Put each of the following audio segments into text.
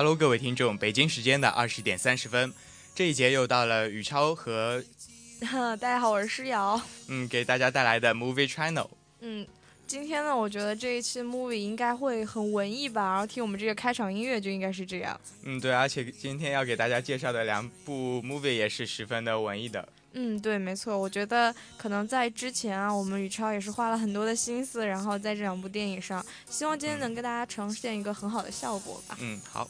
Hello，各位听众，北京时间的二十点三十分，这一节又到了宇超和，大家好，我是诗瑶，嗯，给大家带来的 Movie Channel。嗯，今天呢，我觉得这一期 Movie 应该会很文艺吧，然后听我们这个开场音乐就应该是这样。嗯，对，而且今天要给大家介绍的两部 Movie 也是十分的文艺的。嗯，对，没错，我觉得可能在之前啊，我们宇超也是花了很多的心思，然后在这两部电影上，希望今天能跟大家呈现一个很好的效果吧。嗯，好。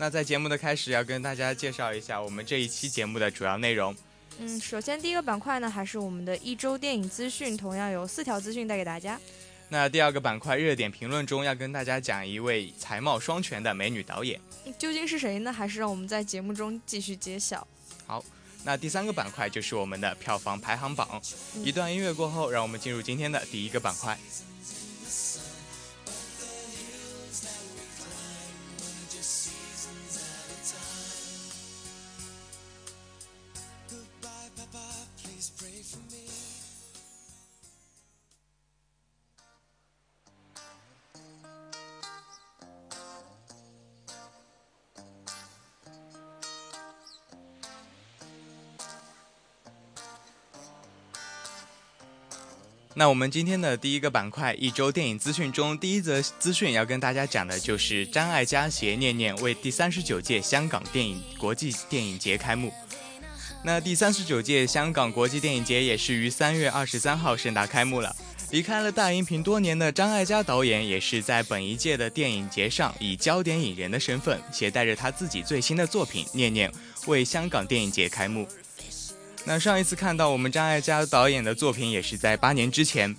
那在节目的开始，要跟大家介绍一下我们这一期节目的主要内容。嗯，首先第一个板块呢，还是我们的一周电影资讯，同样有四条资讯带给大家。那第二个板块热点评论中，要跟大家讲一位才貌双全的美女导演，究竟是谁呢？还是让我们在节目中继续揭晓。好，那第三个板块就是我们的票房排行榜。一段音乐过后，让我们进入今天的第一个板块。那我们今天的第一个板块一周电影资讯中，第一则资讯要跟大家讲的就是张艾嘉携念念为第三十九届香港电影国际电影节开幕。那第三十九届香港国际电影节也是于三月二十三号盛大开幕了。离开了大荧屏多年的张艾嘉导演，也是在本一届的电影节上以焦点影人的身份，携带着他自己最新的作品《念念》为香港电影节开幕。那上一次看到我们张艾嘉导演的作品，也是在八年之前。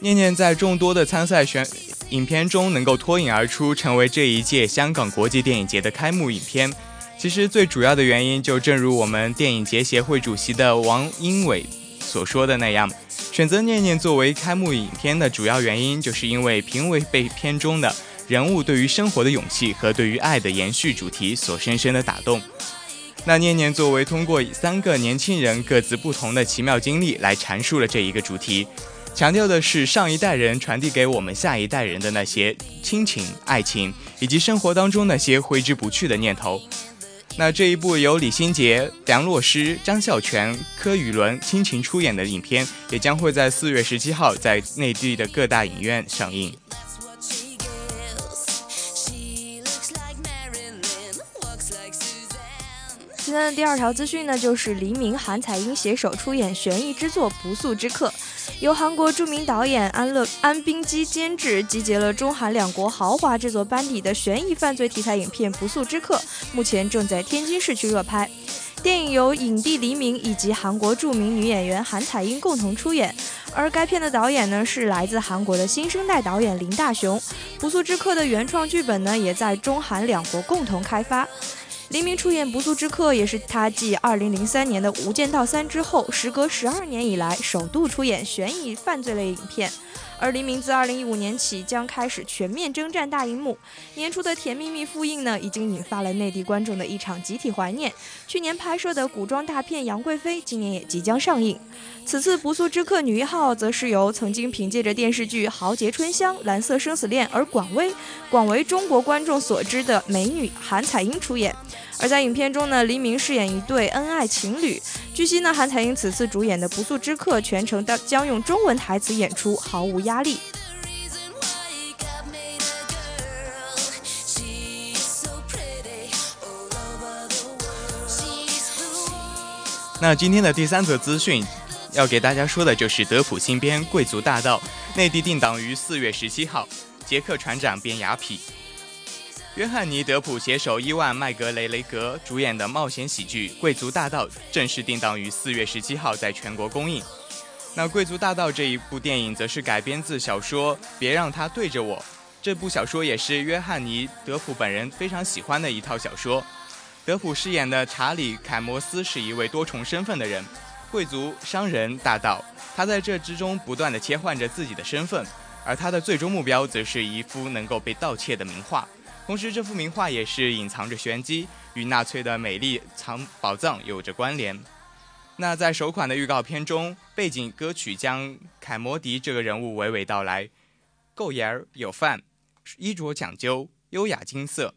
念念在众多的参赛选影片中能够脱颖而出，成为这一届香港国际电影节的开幕影片。其实最主要的原因，就正如我们电影节协会主席的王英伟所说的那样，选择念念作为开幕影片的主要原因，就是因为评委被片中的人物对于生活的勇气和对于爱的延续主题所深深的打动。那念念作为通过三个年轻人各自不同的奇妙经历来阐述了这一个主题，强调的是上一代人传递给我们下一代人的那些亲情、爱情，以及生活当中那些挥之不去的念头。那这一部由李心洁、梁洛施、张孝全、柯宇伦倾情出演的影片，也将会在四月十七号在内地的各大影院上映。今天的第二条资讯呢，就是黎明、韩彩英携手出演悬疑之作《不速之客》，由韩国著名导演安乐安冰基监制，集结了中韩两国豪华制作班底的悬疑犯罪题材影片《不速之客》，目前正在天津市区热拍。电影由影帝黎明以及韩国著名女演员韩彩英共同出演，而该片的导演呢是来自韩国的新生代导演林大雄，《不速之客》的原创剧本呢也在中韩两国共同开发。黎明出演《不速之客》也是他继2003年的《无间道三》之后，时隔十二年以来首度出演悬疑犯罪类影片。而黎明自2015年起将开始全面征战大荧幕，年初的《甜蜜蜜》复映呢，已经引发了内地观众的一场集体怀念。去年拍摄的古装大片《杨贵妃》今年也即将上映。此次《不速之客》女一号则是由曾经凭借着电视剧《豪杰春香》《蓝色生死恋》而广为广为中国观众所知的美女韩彩英出演。而在影片中呢，黎明饰演一对恩爱情侣。据悉呢，韩彩英此次主演的《不速之客》全程的将用中文台词演出，毫无压力。那今天的第三则资讯，要给大家说的就是德普新编《贵族大盗》，内地定档于四月十七号，杰克船长变雅痞。约翰尼·德普携手伊万·麦格雷雷格主演的冒险喜剧《贵族大盗》正式定档于四月十七号在全国公映。那《贵族大盗》这一部电影则是改编自小说《别让他对着我》。这部小说也是约翰尼·德普本人非常喜欢的一套小说。德普饰演的查理·凯摩斯是一位多重身份的人，贵族、商人、大盗。他在这之中不断地切换着自己的身份，而他的最终目标则是一幅能够被盗窃的名画。同时，这幅名画也是隐藏着玄机，与纳粹的美丽藏宝藏有着关联。那在首款的预告片中，背景歌曲将凯摩迪这个人物娓娓道来：够眼儿有范，衣着讲究，优雅金色，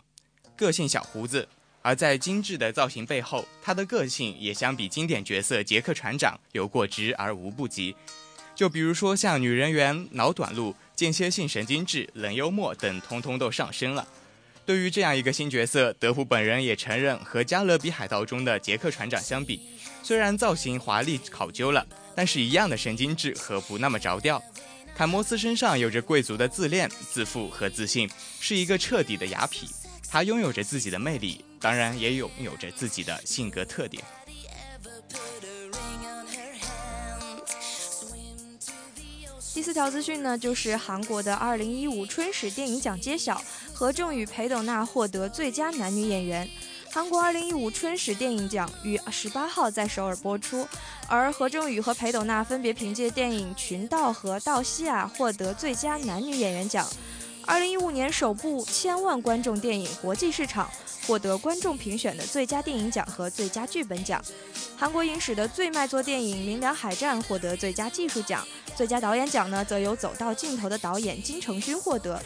个性小胡子。而在精致的造型背后，他的个性也相比经典角色杰克船长有过之而无不及。就比如说像女人缘、脑短路、间歇性神经质、冷幽默等，通通都上升了。对于这样一个新角色，德普本人也承认，和《加勒比海盗》中的杰克船长相比，虽然造型华丽考究了，但是一样的神经质和不那么着调。坎摩斯身上有着贵族的自恋、自负和自信，是一个彻底的雅痞。他拥有着自己的魅力，当然也拥有着自己的性格特点。第四条资讯呢，就是韩国的二零一五春史电影奖揭晓，何正宇、裴斗娜获得最佳男女演员。韩国二零一五春史电影奖于十八号在首尔播出，而何正宇和裴斗娜分别凭借电影《群盗》和《道西亚》获得最佳男女演员奖。二零一五年首部千万观众电影国际市场获得观众评选的最佳电影奖和最佳剧本奖。韩国影史的最卖座电影《明良海战》获得最佳技术奖，最佳导演奖呢则由《走到尽头》的导演金承勋获得。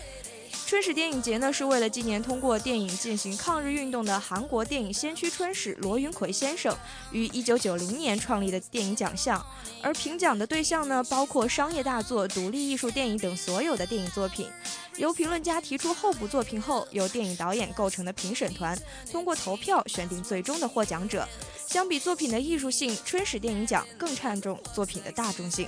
春史电影节呢是为了纪念通过电影进行抗日运动的韩国电影先驱春史罗云奎先生于一九九零年创立的电影奖项，而评奖的对象呢包括商业大作、独立艺术电影等所有的电影作品。由评论家提出候补作品后，由电影导演构成的评审团通过投票选定最终的获奖者。相比作品的艺术性，春史电影奖更看重作品的大众性。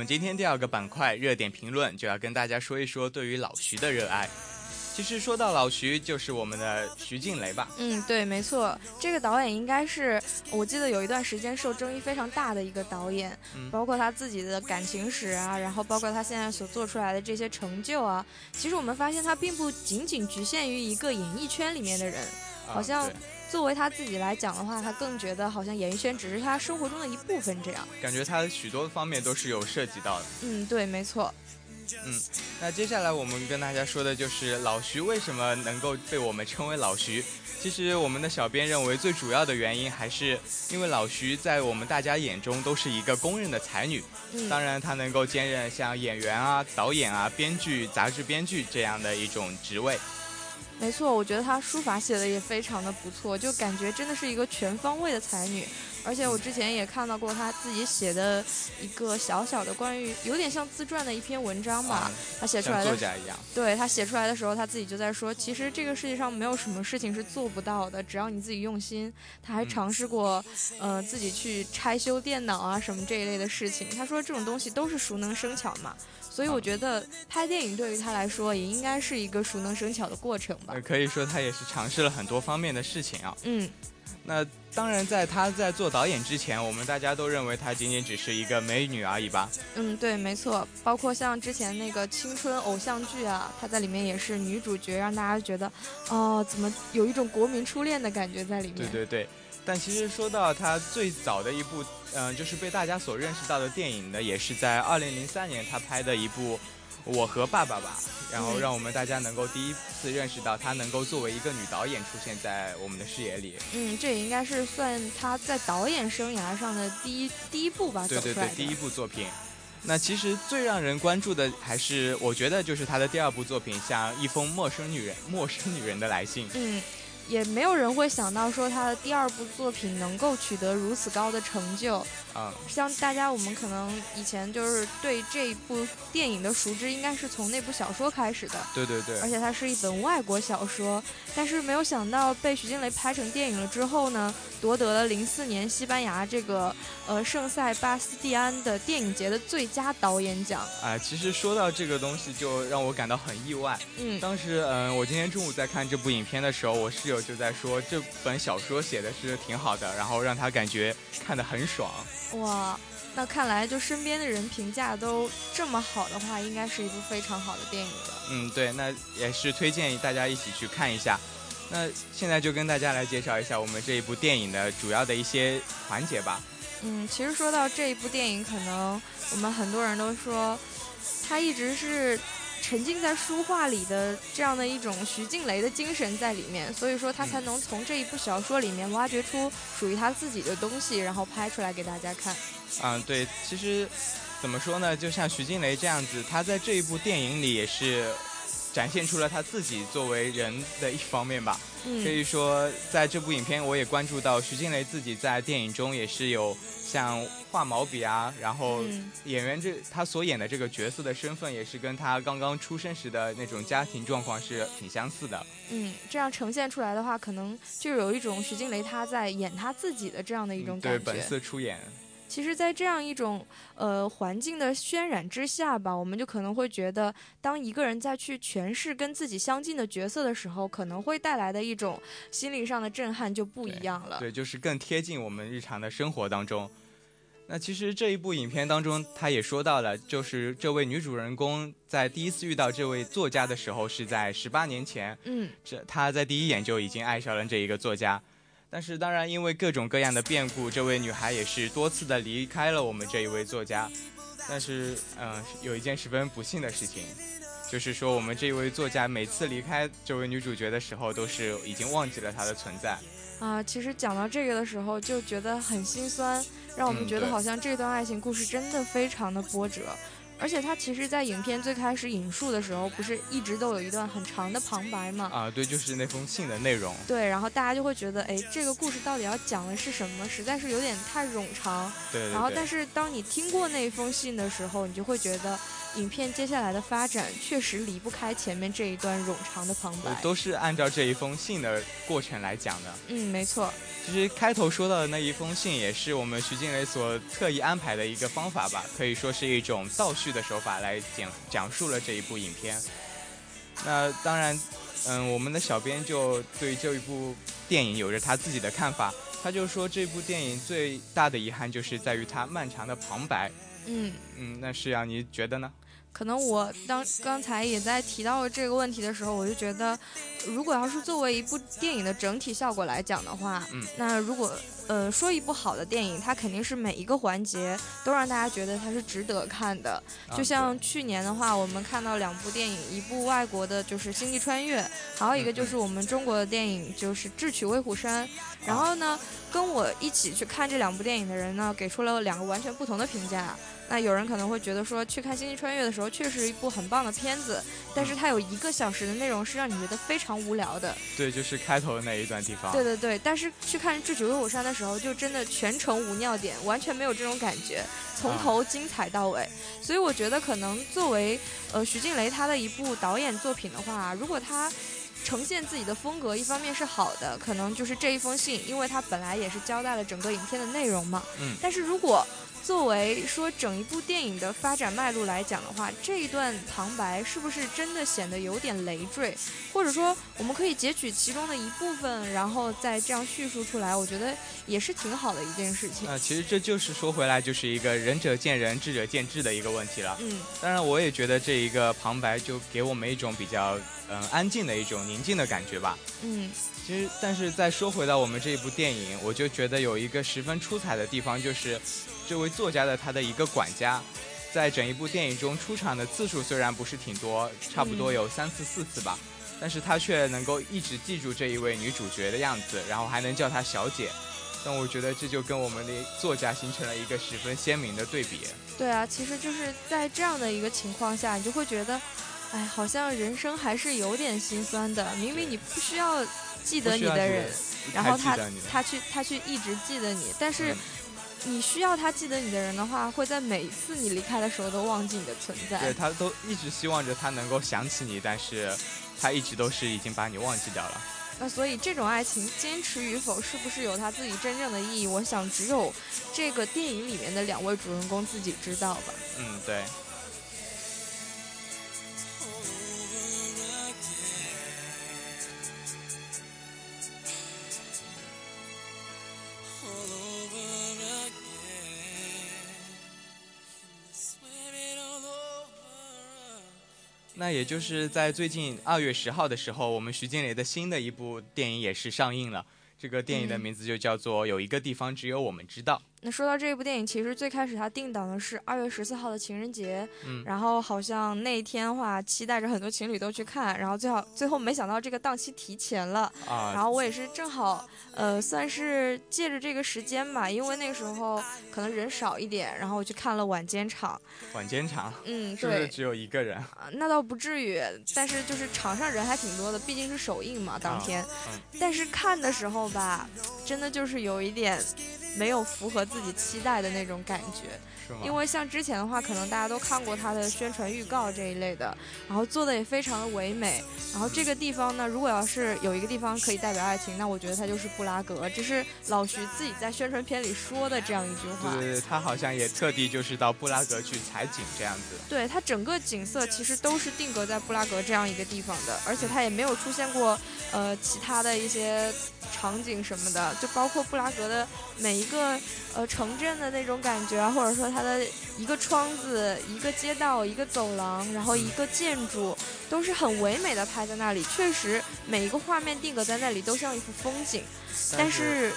们今天第二个板块热点评论就要跟大家说一说对于老徐的热爱。其实说到老徐，就是我们的徐静蕾吧？嗯，对，没错，这个导演应该是我记得有一段时间受争议非常大的一个导演，包括他自己的感情史啊，然后包括他现在所做出来的这些成就啊。其实我们发现他并不仅仅局限于一个演艺圈里面的人，好像。作为他自己来讲的话，他更觉得好像演艺圈只是他生活中的一部分，这样感觉他许多方面都是有涉及到的。嗯，对，没错。嗯，那接下来我们跟大家说的就是老徐为什么能够被我们称为老徐。其实我们的小编认为最主要的原因还是因为老徐在我们大家眼中都是一个公认的才女。嗯，当然她能够兼任像演员啊、导演啊、编剧、杂志编剧这样的一种职位。没错，我觉得她书法写的也非常的不错，就感觉真的是一个全方位的才女。而且我之前也看到过她自己写的一个小小的关于有点像自传的一篇文章吧。她写出来的作家一样。对她写出来的时候，她自己就在说，其实这个世界上没有什么事情是做不到的，只要你自己用心。她还尝试过，呃，自己去拆修电脑啊什么这一类的事情。她说这种东西都是熟能生巧嘛。所以我觉得拍电影对于他来说也应该是一个熟能生巧的过程吧。可以说他也是尝试了很多方面的事情啊。嗯，那当然，在他在做导演之前，我们大家都认为他仅仅只是一个美女而已吧。嗯，对，没错。包括像之前那个青春偶像剧啊，她在里面也是女主角，让大家觉得，哦，怎么有一种国民初恋的感觉在里面。对对对。但其实说到他最早的一部，嗯，就是被大家所认识到的电影呢，也是在二零零三年他拍的一部《我和爸爸》吧，然后让我们大家能够第一次认识到他能够作为一个女导演出现在我们的视野里。嗯，这也应该是算他在导演生涯上的第一第一部吧，对对对，第一部作品。那其实最让人关注的还是，我觉得就是他的第二部作品，像《一封陌生女人陌生女人的来信》。嗯。也没有人会想到说他的第二部作品能够取得如此高的成就。啊，像大家我们可能以前就是对这一部电影的熟知，应该是从那部小说开始的。对对对。而且它是一本外国小说，但是没有想到被徐静蕾拍成电影了之后呢，夺得了零四年西班牙这个呃圣塞巴斯蒂安的电影节的最佳导演奖。哎，其实说到这个东西，就让我感到很意外。嗯。当时嗯，我今天中午在看这部影片的时候，我室友就在说这本小说写的是挺好的，然后让他感觉看得很爽。哇，那看来就身边的人评价都这么好的话，应该是一部非常好的电影了。嗯，对，那也是推荐大家一起去看一下。那现在就跟大家来介绍一下我们这一部电影的主要的一些环节吧。嗯，其实说到这一部电影，可能我们很多人都说，它一直是。沉浸在书画里的这样的一种徐静蕾的精神在里面，所以说他才能从这一部小说里面挖掘出属于他自己的东西，然后拍出来给大家看。嗯，对，其实怎么说呢？就像徐静蕾这样子，他在这一部电影里也是展现出了他自己作为人的一方面吧。嗯，所以说在这部影片，我也关注到徐静蕾自己在电影中也是有。像画毛笔啊，然后演员这他所演的这个角色的身份也是跟他刚刚出生时的那种家庭状况是挺相似的。嗯，这样呈现出来的话，可能就有一种徐静蕾她在演她自己的这样的一种感觉。对，本色出演。其实，在这样一种呃环境的渲染之下吧，我们就可能会觉得，当一个人在去诠释跟自己相近的角色的时候，可能会带来的一种心理上的震撼就不一样了。对，就是更贴近我们日常的生活当中。那其实这一部影片当中，他也说到了，就是这位女主人公在第一次遇到这位作家的时候，是在十八年前。嗯，这她在第一眼就已经爱上了这一个作家，但是当然因为各种各样的变故，这位女孩也是多次的离开了我们这一位作家。但是，嗯，有一件十分不幸的事情，就是说我们这一位作家每次离开这位女主角的时候，都是已经忘记了她的存在。啊，其实讲到这个的时候，就觉得很心酸。让我们觉得好像这段爱情故事真的非常的波折，而且他其实，在影片最开始引述的时候，不是一直都有一段很长的旁白吗？啊，对，就是那封信的内容。对，然后大家就会觉得，哎，这个故事到底要讲的是什么？实在是有点太冗长。对。然后，但是当你听过那封信的时候，你就会觉得。影片接下来的发展确实离不开前面这一段冗长的旁白，都是按照这一封信的过程来讲的。嗯，没错。其实开头说到的那一封信，也是我们徐静蕾所特意安排的一个方法吧，可以说是一种倒叙的手法来讲讲述了这一部影片。那当然，嗯，我们的小编就对这一部电影有着他自己的看法，他就说这部电影最大的遗憾就是在于它漫长的旁白。嗯嗯，那是啊，你觉得呢？可能我当刚才也在提到这个问题的时候，我就觉得，如果要是作为一部电影的整体效果来讲的话，嗯，那如果呃说一部好的电影，它肯定是每一个环节都让大家觉得它是值得看的。就像去年的话，我们看到两部电影，一部外国的就是《星际穿越》，还有一个就是我们中国的电影就是《智取威虎山》。然后呢，跟我一起去看这两部电影的人呢，给出了两个完全不同的评价。那有人可能会觉得说，去看《星际穿越》的时候，确实一部很棒的片子，但是它有一个小时的内容是让你觉得非常无聊的。对，就是开头的那一段地方。对对对，但是去看《智取威虎山》的时候，就真的全程无尿点，完全没有这种感觉，从头精彩到尾。所以我觉得，可能作为呃徐静蕾她的一部导演作品的话，如果她呈现自己的风格，一方面是好的，可能就是这一封信，因为它本来也是交代了整个影片的内容嘛。嗯。但是如果作为说整一部电影的发展脉络来讲的话，这一段旁白是不是真的显得有点累赘？或者说，我们可以截取其中的一部分，然后再这样叙述出来，我觉得也是挺好的一件事情。啊，其实这就是说回来，就是一个仁者见仁，智者见智的一个问题了。嗯，当然，我也觉得这一个旁白就给我们一种比较嗯安静的一种宁静的感觉吧。嗯，其实，但是再说回到我们这一部电影，我就觉得有一个十分出彩的地方，就是。这位作家的他的一个管家，在整一部电影中出场的次数虽然不是挺多，差不多有三次四次吧，但是他却能够一直记住这一位女主角的样子，然后还能叫她小姐。但我觉得这就跟我们的作家形成了一个十分鲜明的对比。对啊，其实就是在这样的一个情况下，你就会觉得，哎，好像人生还是有点心酸的。明明你不需要记得你的人，然后他他去他去一直记得你，但是你需要他记得你的人的话，会在每一次你离开的时候都忘记你的存在。对他都一直希望着他能够想起你，但是他一直都是已经把你忘记掉了。那所以这种爱情坚持与否，是不是有他自己真正的意义？我想只有这个电影里面的两位主人公自己知道吧。嗯，对。那也就是在最近二月十号的时候，我们徐静蕾的新的一部电影也是上映了。这个电影的名字就叫做《有一个地方只有我们知道》。那说到这部电影，其实最开始它定档的是二月十四号的情人节，嗯，然后好像那一天的话，期待着很多情侣都去看，然后最好最后没想到这个档期提前了，啊，然后我也是正好，呃，算是借着这个时间吧，因为那个时候可能人少一点，然后我去看了晚间场。晚间场，嗯，是不是只有一个人？啊，那倒不至于，但是就是场上人还挺多的，毕竟是首映嘛，当天，但是看的时候吧，真的就是有一点。没有符合自己期待的那种感觉。因为像之前的话，可能大家都看过他的宣传预告这一类的，然后做的也非常的唯美。然后这个地方呢，如果要是有一个地方可以代表爱情，那我觉得它就是布拉格。这是老徐自己在宣传片里说的这样一句话。对，他好像也特地就是到布拉格去采景这样子。对他整个景色其实都是定格在布拉格这样一个地方的，而且他也没有出现过呃其他的一些场景什么的，就包括布拉格的每一个呃城镇的那种感觉啊，或者说。它的一个窗子、一个街道、一个走廊，然后一个建筑，都是很唯美的拍在那里。确实，每一个画面定格在那里都像一幅风景。但是，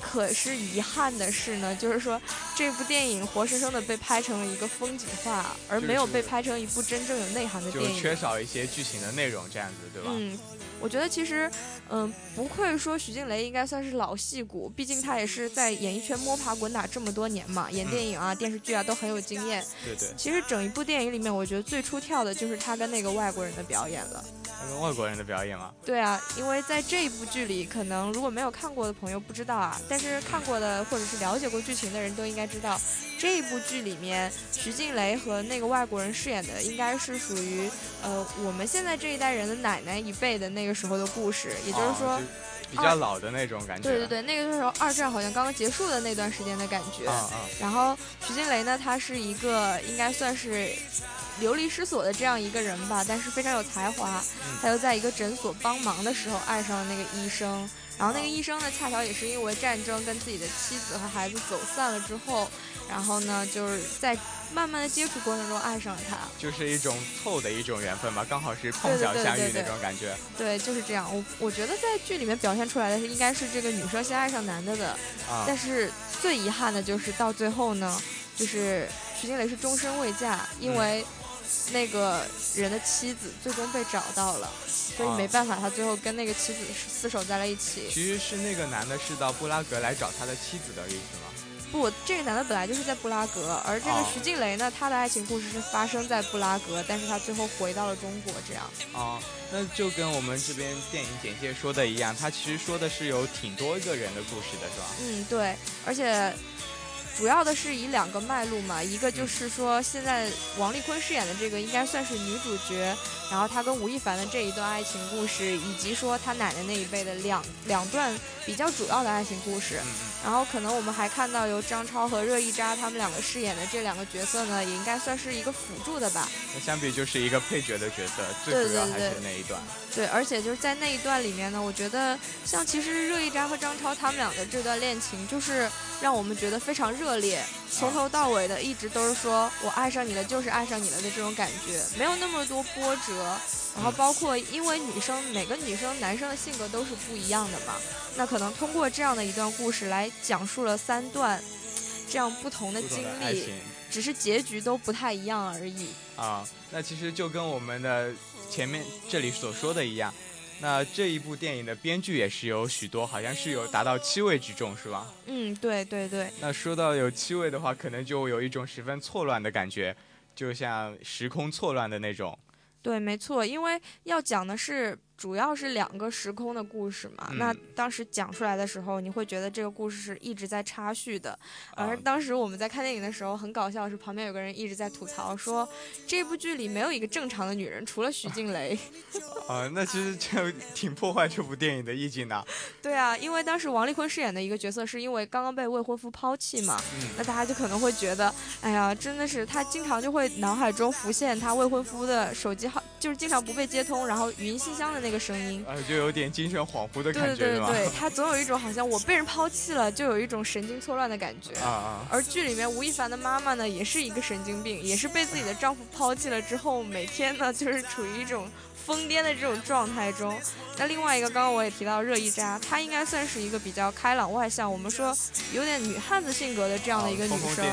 可是遗憾的是呢，就是说这部电影活生生的被拍成了一个风景画，而没有被拍成一部真正有内涵的电影。就缺少一些剧情的内容，这样子，对吧？嗯。我觉得其实，嗯，不愧说徐静蕾应该算是老戏骨，毕竟她也是在演艺圈摸爬滚打这么多年嘛，演电影啊、电视剧啊都很有经验。对对。其实整一部电影里面，我觉得最出跳的就是她跟那个外国人的表演了。那个外国人的表演吗？对啊，因为在这一部剧里，可能如果没有看过的朋友不知道啊，但是看过的或者是了解过剧情的人都应该知道，这一部剧里面徐静蕾和那个外国人饰演的应该是属于呃我们现在这一代人的奶奶一辈的那个时候的故事，也就是说比较老的那种感觉。对对对，那个时候二战好像刚刚结束的那段时间的感觉。然后徐静蕾呢，她是一个应该算是。流离失所的这样一个人吧，但是非常有才华。他又在一个诊所帮忙的时候爱上了那个医生，然后那个医生呢，恰巧也是因为战争跟自己的妻子和孩子走散了之后，然后呢，就是在慢慢的接触过程中爱上了他，就是一种凑的一种缘分吧，刚好是碰巧相遇那种感觉。对，就是这样。我我觉得在剧里面表现出来的是应该是这个女生先爱上男的的，但是最遗憾的就是到最后呢，就是徐静蕾是终身未嫁，因为。那个人的妻子最终被找到了，所以没办法，他最后跟那个妻子厮守在了一起。其实是那个男的是到布拉格来找他的妻子的意思吗？不，这个男的本来就是在布拉格，而这个徐静蕾呢，她的爱情故事是发生在布拉格，但是她最后回到了中国，这样。哦，那就跟我们这边电影简介说的一样，他其实说的是有挺多个人的故事的，是吧？嗯，对，而且。主要的是以两个脉络嘛，一个就是说现在王丽坤饰演的这个应该算是女主角，然后她跟吴亦凡的这一段爱情故事，以及说她奶奶那一辈的两两段比较主要的爱情故事，然后可能我们还看到由张超和热依扎他们两个饰演的这两个角色呢，也应该算是一个辅助的吧。那相比就是一个配角的角色，最主要还是那一段。对，而且就是在那一段里面呢，我觉得像其实热依扎和张超他们俩的这段恋情，就是让我们觉得非常热烈，从头到尾的一直都是说我爱上你了，就是爱上你了的这种感觉，没有那么多波折。然后包括因为女生每个女生男生的性格都是不一样的嘛，那可能通过这样的一段故事来讲述了三段这样不同的经历，只是结局都不太一样而已。啊，那其实就跟我们的。前面这里所说的一样，那这一部电影的编剧也是有许多，好像是有达到七位之众，是吧？嗯，对对对。那说到有七位的话，可能就有一种十分错乱的感觉，就像时空错乱的那种。对，没错，因为要讲的是。主要是两个时空的故事嘛，那当时讲出来的时候，你会觉得这个故事是一直在插叙的。而当时我们在看电影的时候，很搞笑，是旁边有个人一直在吐槽说，这部剧里没有一个正常的女人，除了徐静蕾。啊，那其实这 挺破坏这部电影的意境的。对啊，因为当时王丽坤饰演的一个角色，是因为刚刚被未婚夫抛弃嘛，那大家就可能会觉得，哎呀，真的是她经常就会脑海中浮现她未婚夫的手机号，就是经常不被接通，然后语音信箱的那。那个声音，呃，就有点精神恍惚的感觉，对对对，他总有一种好像我被人抛弃了，就有一种神经错乱的感觉。啊啊！而剧里面吴亦凡的妈妈呢，也是一个神经病，也是被自己的丈夫抛弃了之后，每天呢就是处于一种疯癫的这种状态中。那另外一个，刚刚我也提到热依扎，她应该算是一个比较开朗外向，我们说有点女汉子性格的这样的一个女生，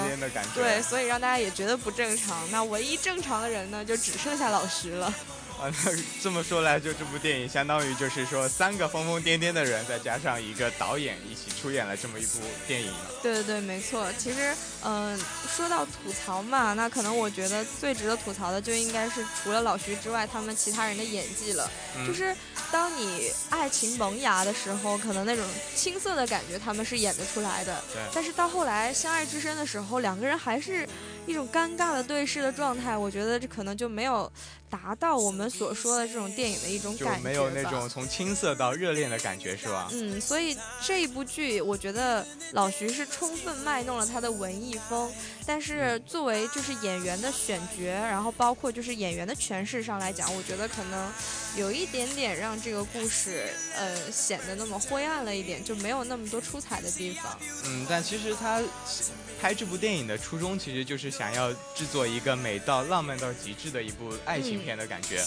对，所以让大家也觉得不正常。那唯一正常的人呢，就只剩下老徐了。啊，那这么说来，就这部电影相当于就是说三个疯疯癫癫的人，再加上一个导演一起出演了这么一部电影。对对对，没错。其实，嗯，说到吐槽嘛，那可能我觉得最值得吐槽的就应该是除了老徐之外，他们其他人的演技了。就是当你爱情萌芽的时候，可能那种青涩的感觉他们是演得出来的。对。但是到后来相爱至深的时候，两个人还是一种尴尬的对视的状态。我觉得这可能就没有。达到我们所说的这种电影的一种感觉，没有那种从青涩到热恋的感觉，是吧？嗯，所以这一部剧，我觉得老徐是充分卖弄了他的文艺风，但是作为就是演员的选角，然后包括就是演员的诠释上来讲，我觉得可能有一点点让这个故事呃显得那么灰暗了一点，就没有那么多出彩的地方。嗯，但其实他。拍这部电影的初衷其实就是想要制作一个美到浪漫到极致的一部爱情片的感觉。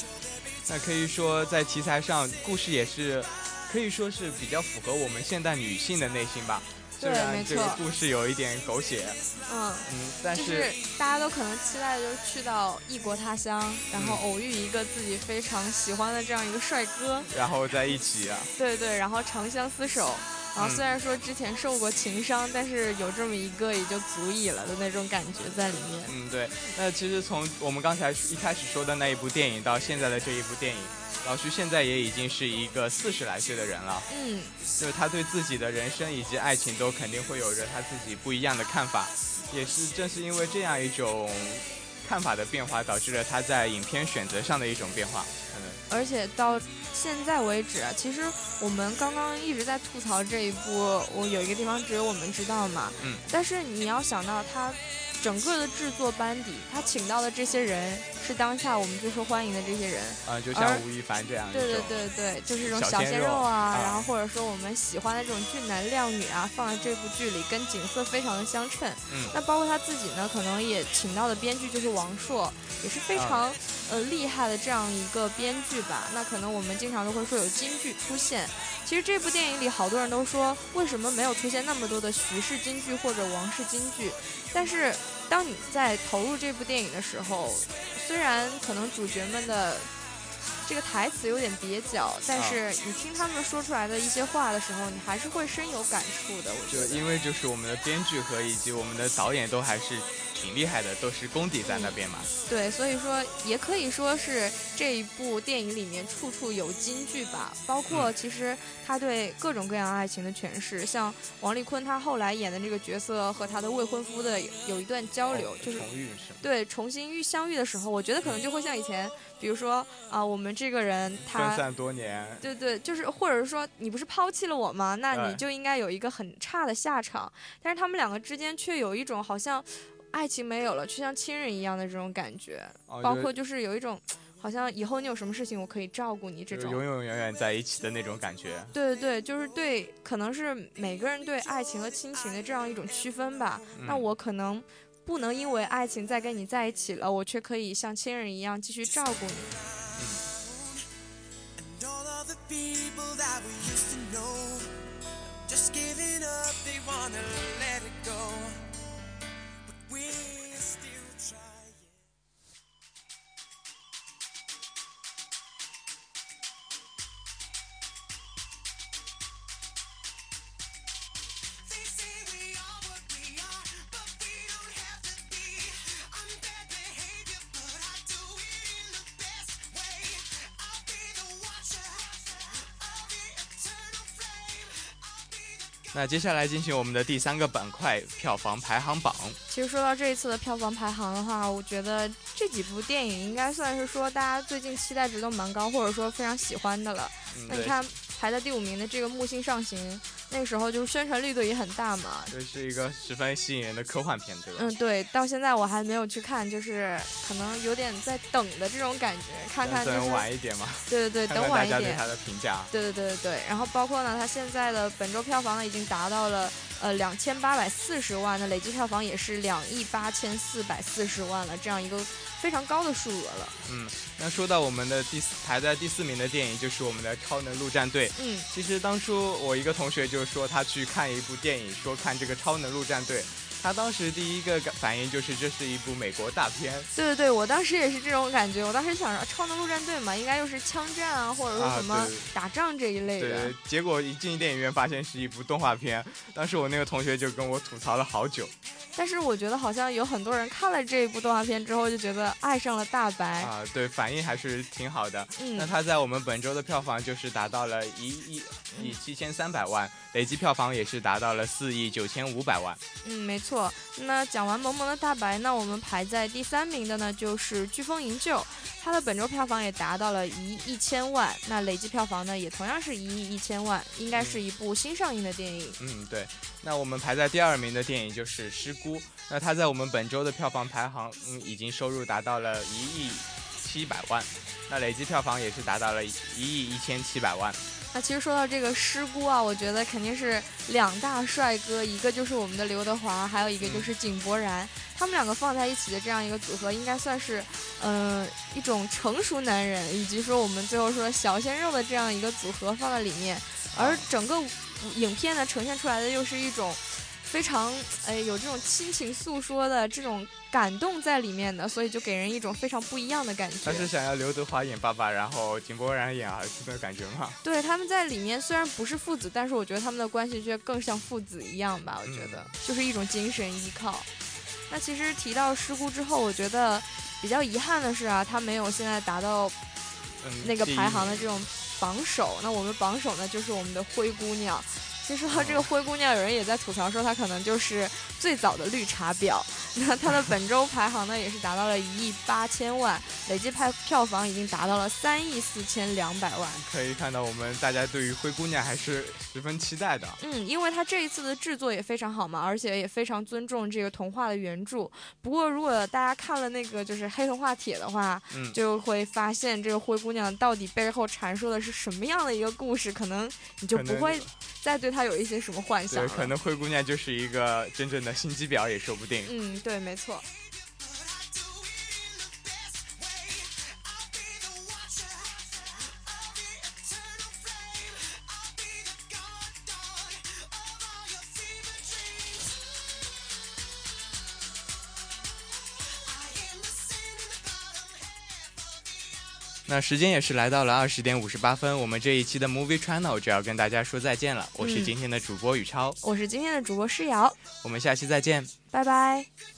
那可以说在题材上，故事也是可以说是比较符合我们现代女性的内心吧。对，没错。这个故事有一点狗血。嗯嗯，但是大家都可能期待就是去到异国他乡，然后偶遇一个自己非常喜欢的这样一个帅哥，然后在一起啊。对对，然后长相厮守。然后虽然说之前受过情伤，但是有这么一个也就足以了的那种感觉在里面。嗯，对。那其实从我们刚才一开始说的那一部电影到现在的这一部电影，老徐现在也已经是一个四十来岁的人了。嗯，就是他对自己的人生以及爱情都肯定会有着他自己不一样的看法。也是正是因为这样一种看法的变化，导致了他在影片选择上的一种变化。嗯，而且到。现在为止，其实我们刚刚一直在吐槽这一部，我有一个地方只有我们知道嘛。嗯。但是你要想到他。整个的制作班底，他请到的这些人是当下我们最受欢迎的这些人啊，就像吴亦凡这样，对对对对，就是这种小鲜肉啊，然后或者说我们喜欢的这种俊男靓女啊，放在这部剧里跟景色非常的相称。嗯，那包括他自己呢，可能也请到的编剧就是王朔，也是非常呃厉害的这样一个编剧吧。那可能我们经常都会说有京剧出现，其实这部电影里好多人都说为什么没有出现那么多的徐氏京剧或者王氏京剧。但是，当你在投入这部电影的时候，虽然可能主角们的这个台词有点蹩脚，但是你听他们说出来的一些话的时候，你还是会深有感触的。我觉得，因为就是我们的编剧和以及我们的导演都还是。挺厉害的，都是功底在那边嘛。对，所以说也可以说是这一部电影里面处处有金句吧。包括其实他对各种各样爱情的诠释，像王丽坤他后来演的这个角色和他的未婚夫的有一段交流，就是重遇是对重新遇相遇的时候，我觉得可能就会像以前，比如说啊，我们这个人他分散多年，对对，就是或者是说你不是抛弃了我吗？那你就应该有一个很差的下场。但是他们两个之间却有一种好像。爱情没有了，却像亲人一样的这种感觉，包括就是有一种，好像以后你有什么事情，我可以照顾你这种永永远远在一起的那种感觉。对对对，就是对，可能是每个人对爱情和亲情的这样一种区分吧。那我可能不能因为爱情再跟你在一起了，我却可以像亲人一样继续照顾你。那接下来进行我们的第三个板块——票房排行榜。其实说到这一次的票房排行的话，我觉得这几部电影应该算是说大家最近期待值都蛮高，或者说非常喜欢的了。那你看排在第五名的这个《木星上行》。那个时候就是宣传力度也很大嘛，这是一个十分吸引人的科幻片，对吧？嗯，对，到现在我还没有去看，就是可能有点在等的这种感觉，看看就是晚一点嘛。对对对，等晚一点。对他的评价。对对对对对，然后包括呢，它现在的本周票房呢已经达到了呃两千八百四十万，的累计票房也是两亿八千四百四十万了，这样一个。非常高的数额了。嗯，那说到我们的第四排在第四名的电影，就是我们的《超能陆战队》。嗯，其实当初我一个同学就说他去看一部电影，说看这个《超能陆战队》。他当时第一个反应就是这是一部美国大片。对对对，我当时也是这种感觉。我当时想着超能陆战队嘛，应该又是枪战啊，或者说什么打仗这一类的。对，结果一进电影院发现是一部动画片。当时我那个同学就跟我吐槽了好久。但是我觉得好像有很多人看了这一部动画片之后就觉得爱上了大白啊，对，反应还是挺好的。嗯，那他在我们本周的票房就是达到了一亿亿七千三百万，累计票房也是达到了四亿九千五百万。嗯，没错。那讲完萌萌的大白，那我们排在第三名的呢就是《飓风营救》，它的本周票房也达到了一亿一千万，那累计票房呢也同样是一亿一千万，应该是一部新上映的电影。嗯，对。那我们排在第二名的电影就是《失孤》，那它在我们本周的票房排行，嗯，已经收入达到了一亿七百万，那累计票房也是达到了一亿一千七百万。那其实说到这个《师姑》啊，我觉得肯定是两大帅哥，一个就是我们的刘德华，还有一个就是井柏然，他们两个放在一起的这样一个组合，应该算是，嗯，一种成熟男人，以及说我们最后说小鲜肉的这样一个组合放在里面，而整个。影片呢呈现出来的又是一种非常哎有这种亲情诉说的这种感动在里面的，所以就给人一种非常不一样的感觉。他是想要刘德华演爸爸，然后井柏然演儿子的感觉吗？对，他们在里面虽然不是父子，但是我觉得他们的关系却更像父子一样吧。我觉得就是一种精神依靠。那其实提到失孤之后，我觉得比较遗憾的是啊，他没有现在达到那个排行的这种。榜首，那我们榜首呢，就是我们的灰姑娘。其实说到这个灰姑娘，有人也在吐槽说她可能就是最早的绿茶婊。那她的本周排行呢，也是达到了一亿八千万，累计拍票房已经达到了三亿四千两百万。可以看到，我们大家对于灰姑娘还是十分期待的。嗯，因为她这一次的制作也非常好嘛，而且也非常尊重这个童话的原著。不过，如果大家看了那个就是黑童话帖的话，嗯，就会发现这个灰姑娘到底背后阐述的是什么样的一个故事，可能你就不会再对她。他有一些什么幻想？对，可能灰姑娘就是一个真正的心机婊也说不定。嗯，对，没错。那时间也是来到了二十点五十八分，我们这一期的 Movie Channel 就要跟大家说再见了。我是今天的主播宇超，我是今天的主播诗瑶，我们下期再见，拜拜。